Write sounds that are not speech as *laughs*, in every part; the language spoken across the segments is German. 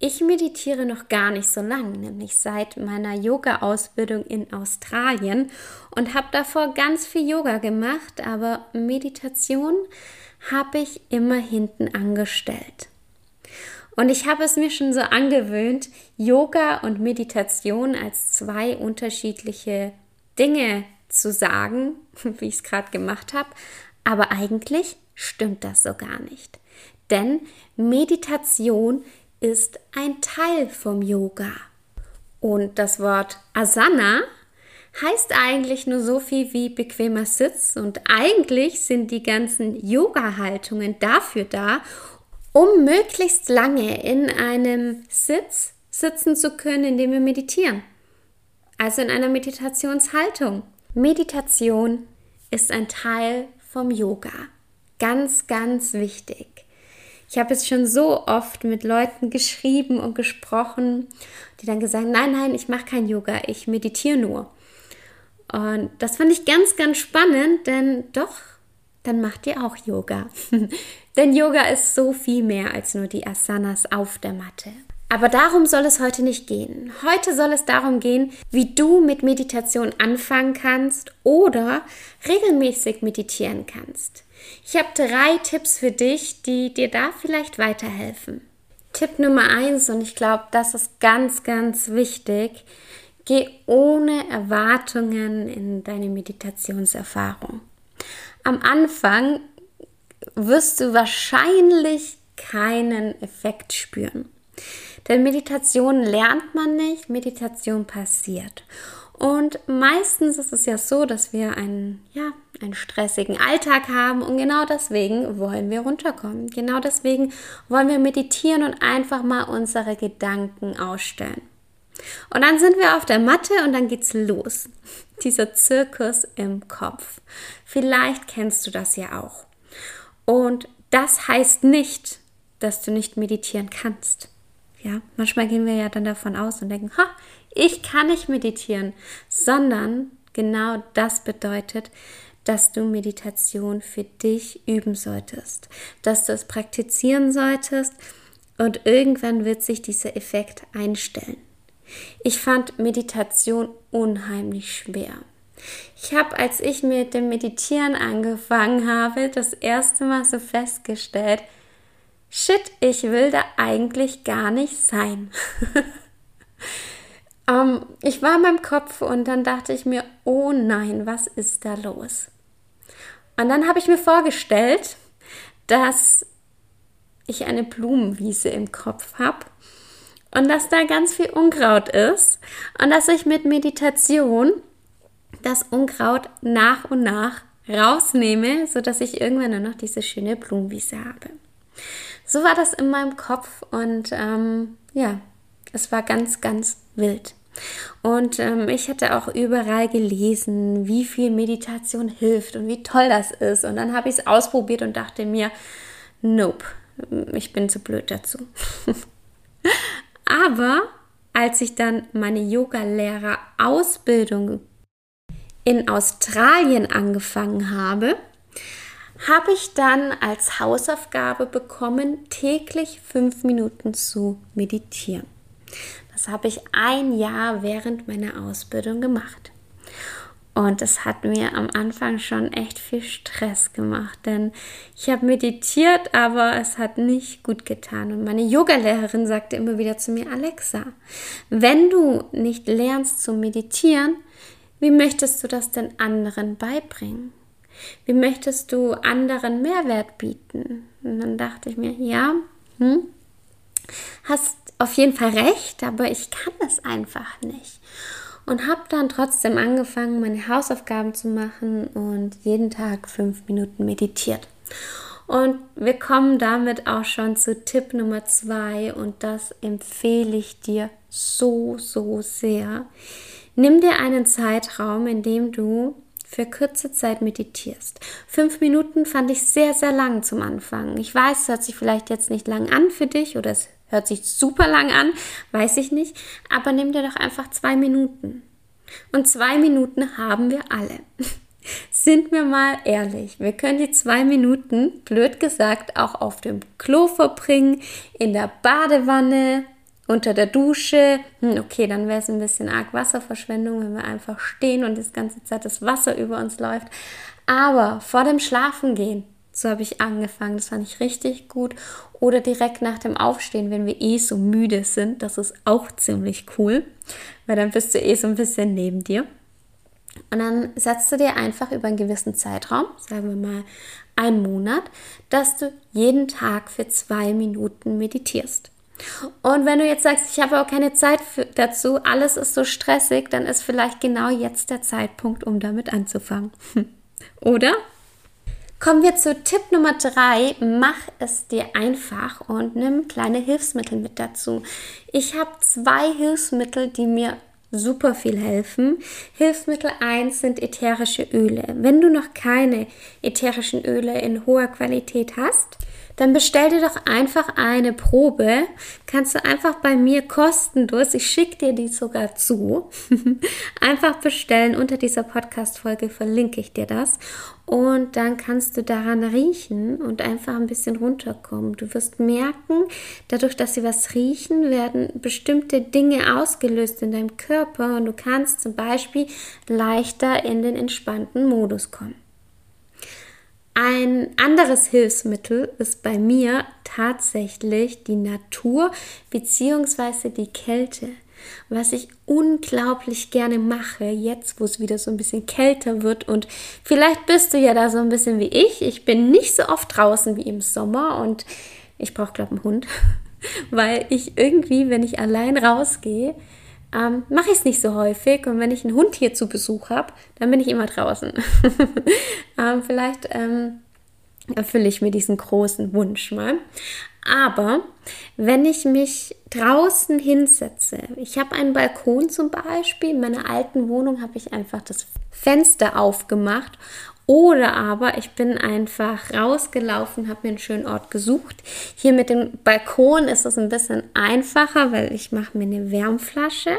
Ich meditiere noch gar nicht so lange, nämlich seit meiner Yoga-Ausbildung in Australien und habe davor ganz viel Yoga gemacht, aber Meditation habe ich immer hinten angestellt. Und ich habe es mir schon so angewöhnt, Yoga und Meditation als zwei unterschiedliche Dinge zu sagen, *laughs* wie ich es gerade gemacht habe. Aber eigentlich stimmt das so gar nicht. Denn Meditation ist ein Teil vom Yoga. Und das Wort Asana heißt eigentlich nur so viel wie bequemer Sitz und eigentlich sind die ganzen Yoga-Haltungen dafür da, um möglichst lange in einem Sitz sitzen zu können, indem wir meditieren. Also in einer Meditationshaltung. Meditation ist ein Teil vom Yoga. Ganz, ganz wichtig. Ich habe es schon so oft mit Leuten geschrieben und gesprochen, die dann gesagt, nein, nein, ich mache kein Yoga, ich meditiere nur. Und das fand ich ganz, ganz spannend, denn doch, dann macht ihr auch Yoga. *laughs* denn Yoga ist so viel mehr als nur die Asanas auf der Matte. Aber darum soll es heute nicht gehen. Heute soll es darum gehen, wie du mit Meditation anfangen kannst oder regelmäßig meditieren kannst. Ich habe drei Tipps für dich, die dir da vielleicht weiterhelfen. Tipp Nummer eins, und ich glaube, das ist ganz, ganz wichtig, geh ohne Erwartungen in deine Meditationserfahrung. Am Anfang wirst du wahrscheinlich keinen Effekt spüren. Denn Meditation lernt man nicht, Meditation passiert. Und meistens ist es ja so, dass wir einen, ja, einen stressigen Alltag haben und genau deswegen wollen wir runterkommen. Genau deswegen wollen wir meditieren und einfach mal unsere Gedanken ausstellen. Und dann sind wir auf der Matte und dann geht's los. *laughs* Dieser Zirkus im Kopf. Vielleicht kennst du das ja auch. Und das heißt nicht, dass du nicht meditieren kannst. Ja, manchmal gehen wir ja dann davon aus und denken, ha, ich kann nicht meditieren, sondern genau das bedeutet, dass du Meditation für dich üben solltest, dass du es praktizieren solltest und irgendwann wird sich dieser Effekt einstellen. Ich fand Meditation unheimlich schwer. Ich habe, als ich mit dem Meditieren angefangen habe, das erste Mal so festgestellt, shit, ich will da eigentlich gar nicht sein. *laughs* ähm, ich war in meinem Kopf und dann dachte ich mir, oh nein, was ist da los? Und dann habe ich mir vorgestellt, dass ich eine Blumenwiese im Kopf habe und dass da ganz viel Unkraut ist und dass ich mit Meditation das Unkraut nach und nach rausnehme, sodass ich irgendwann nur noch diese schöne Blumenwiese habe. So war das in meinem Kopf und ähm, ja, es war ganz, ganz wild. Und ähm, ich hatte auch überall gelesen, wie viel Meditation hilft und wie toll das ist. Und dann habe ich es ausprobiert und dachte mir, nope, ich bin zu blöd dazu. *laughs* Aber als ich dann meine Yoga-Lehrer-Ausbildung in Australien angefangen habe, habe ich dann als Hausaufgabe bekommen, täglich fünf Minuten zu meditieren. Das habe ich ein Jahr während meiner Ausbildung gemacht. Und das hat mir am Anfang schon echt viel Stress gemacht, denn ich habe meditiert, aber es hat nicht gut getan. Und meine Yogalehrerin sagte immer wieder zu mir, Alexa, wenn du nicht lernst zu meditieren, wie möchtest du das denn anderen beibringen? Wie möchtest du anderen Mehrwert bieten? Und dann dachte ich mir, ja, hm, hast auf jeden Fall recht, aber ich kann es einfach nicht. Und habe dann trotzdem angefangen, meine Hausaufgaben zu machen und jeden Tag fünf Minuten meditiert. Und wir kommen damit auch schon zu Tipp Nummer zwei und das empfehle ich dir so, so sehr. Nimm dir einen Zeitraum, in dem du für kurze Zeit meditierst. Fünf Minuten fand ich sehr, sehr lang zum Anfang. Ich weiß, es hört sich vielleicht jetzt nicht lang an für dich oder es hört sich super lang an, weiß ich nicht, aber nimm dir doch einfach zwei Minuten. Und zwei Minuten haben wir alle. *laughs* Sind wir mal ehrlich, wir können die zwei Minuten, blöd gesagt, auch auf dem Klo verbringen, in der Badewanne, unter der Dusche. Hm, okay, dann wäre es ein bisschen arg Wasserverschwendung, wenn wir einfach stehen und das ganze Zeit das Wasser über uns läuft. Aber vor dem Schlafengehen, so habe ich angefangen, das fand ich richtig gut. Oder direkt nach dem Aufstehen, wenn wir eh so müde sind, das ist auch ziemlich cool, weil dann bist du eh so ein bisschen neben dir. Und dann setzt du dir einfach über einen gewissen Zeitraum, sagen wir mal einen Monat, dass du jeden Tag für zwei Minuten meditierst. Und wenn du jetzt sagst, ich habe auch keine Zeit für, dazu, alles ist so stressig, dann ist vielleicht genau jetzt der Zeitpunkt, um damit anzufangen. *laughs* Oder? Kommen wir zu Tipp Nummer drei. Mach es dir einfach und nimm kleine Hilfsmittel mit dazu. Ich habe zwei Hilfsmittel, die mir super viel helfen. Hilfsmittel 1 sind ätherische Öle. Wenn du noch keine ätherischen Öle in hoher Qualität hast, dann bestell dir doch einfach eine Probe. Kannst du einfach bei mir kostenlos, ich schicke dir die sogar zu, *laughs* einfach bestellen. Unter dieser Podcast-Folge verlinke ich dir das. Und dann kannst du daran riechen und einfach ein bisschen runterkommen. Du wirst merken, dadurch, dass sie was riechen, werden bestimmte Dinge ausgelöst in deinem Körper und du kannst zum Beispiel leichter in den entspannten Modus kommen. Ein anderes Hilfsmittel ist bei mir tatsächlich die Natur bzw. die Kälte. Was ich unglaublich gerne mache, jetzt wo es wieder so ein bisschen kälter wird und vielleicht bist du ja da so ein bisschen wie ich. Ich bin nicht so oft draußen wie im Sommer und ich brauche, glaube ich, einen Hund, *laughs* weil ich irgendwie, wenn ich allein rausgehe, ähm, mache ich es nicht so häufig. Und wenn ich einen Hund hier zu Besuch habe, dann bin ich immer draußen. *laughs* ähm, vielleicht ähm, erfülle ich mir diesen großen Wunsch mal. Aber wenn ich mich draußen hinsetze, ich habe einen Balkon zum Beispiel, in meiner alten Wohnung habe ich einfach das Fenster aufgemacht oder aber ich bin einfach rausgelaufen, habe mir einen schönen Ort gesucht. Hier mit dem Balkon ist es ein bisschen einfacher, weil ich mache mir eine Wärmflasche.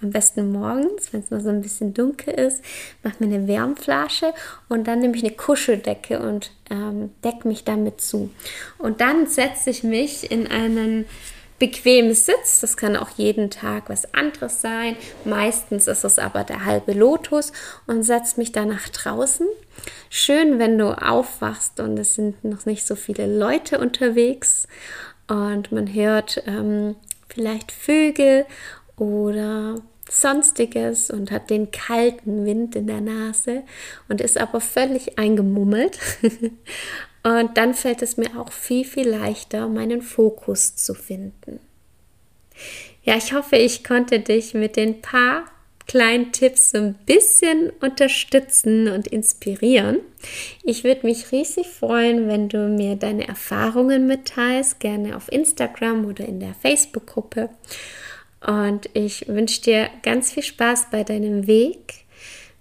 Am besten morgens, wenn es noch so ein bisschen dunkel ist, mache mir eine Wärmflasche und dann nehme ich eine Kuscheldecke und ähm, decke mich damit zu. Und dann setze ich mich in einen bequem sitzt. Das kann auch jeden Tag was anderes sein. Meistens ist es aber der halbe Lotus und setzt mich dann nach draußen. Schön, wenn du aufwachst und es sind noch nicht so viele Leute unterwegs und man hört ähm, vielleicht Vögel oder sonstiges und hat den kalten Wind in der Nase und ist aber völlig eingemummelt. *laughs* Und dann fällt es mir auch viel, viel leichter, meinen Fokus zu finden. Ja, ich hoffe, ich konnte dich mit den paar kleinen Tipps so ein bisschen unterstützen und inspirieren. Ich würde mich riesig freuen, wenn du mir deine Erfahrungen mitteilst, gerne auf Instagram oder in der Facebook-Gruppe. Und ich wünsche dir ganz viel Spaß bei deinem Weg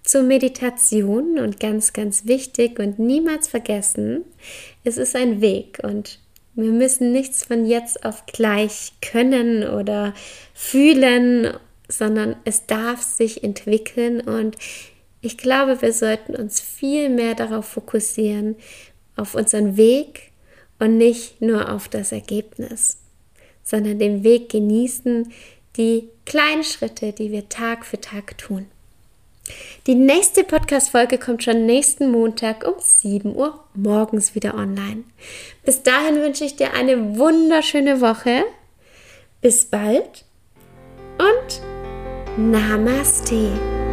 zur Meditation und ganz, ganz wichtig und niemals vergessen, es ist ein Weg und wir müssen nichts von jetzt auf gleich können oder fühlen, sondern es darf sich entwickeln und ich glaube, wir sollten uns viel mehr darauf fokussieren, auf unseren Weg und nicht nur auf das Ergebnis, sondern den Weg genießen, die kleinen Schritte, die wir Tag für Tag tun. Die nächste Podcast-Folge kommt schon nächsten Montag um 7 Uhr morgens wieder online. Bis dahin wünsche ich dir eine wunderschöne Woche. Bis bald und Namaste.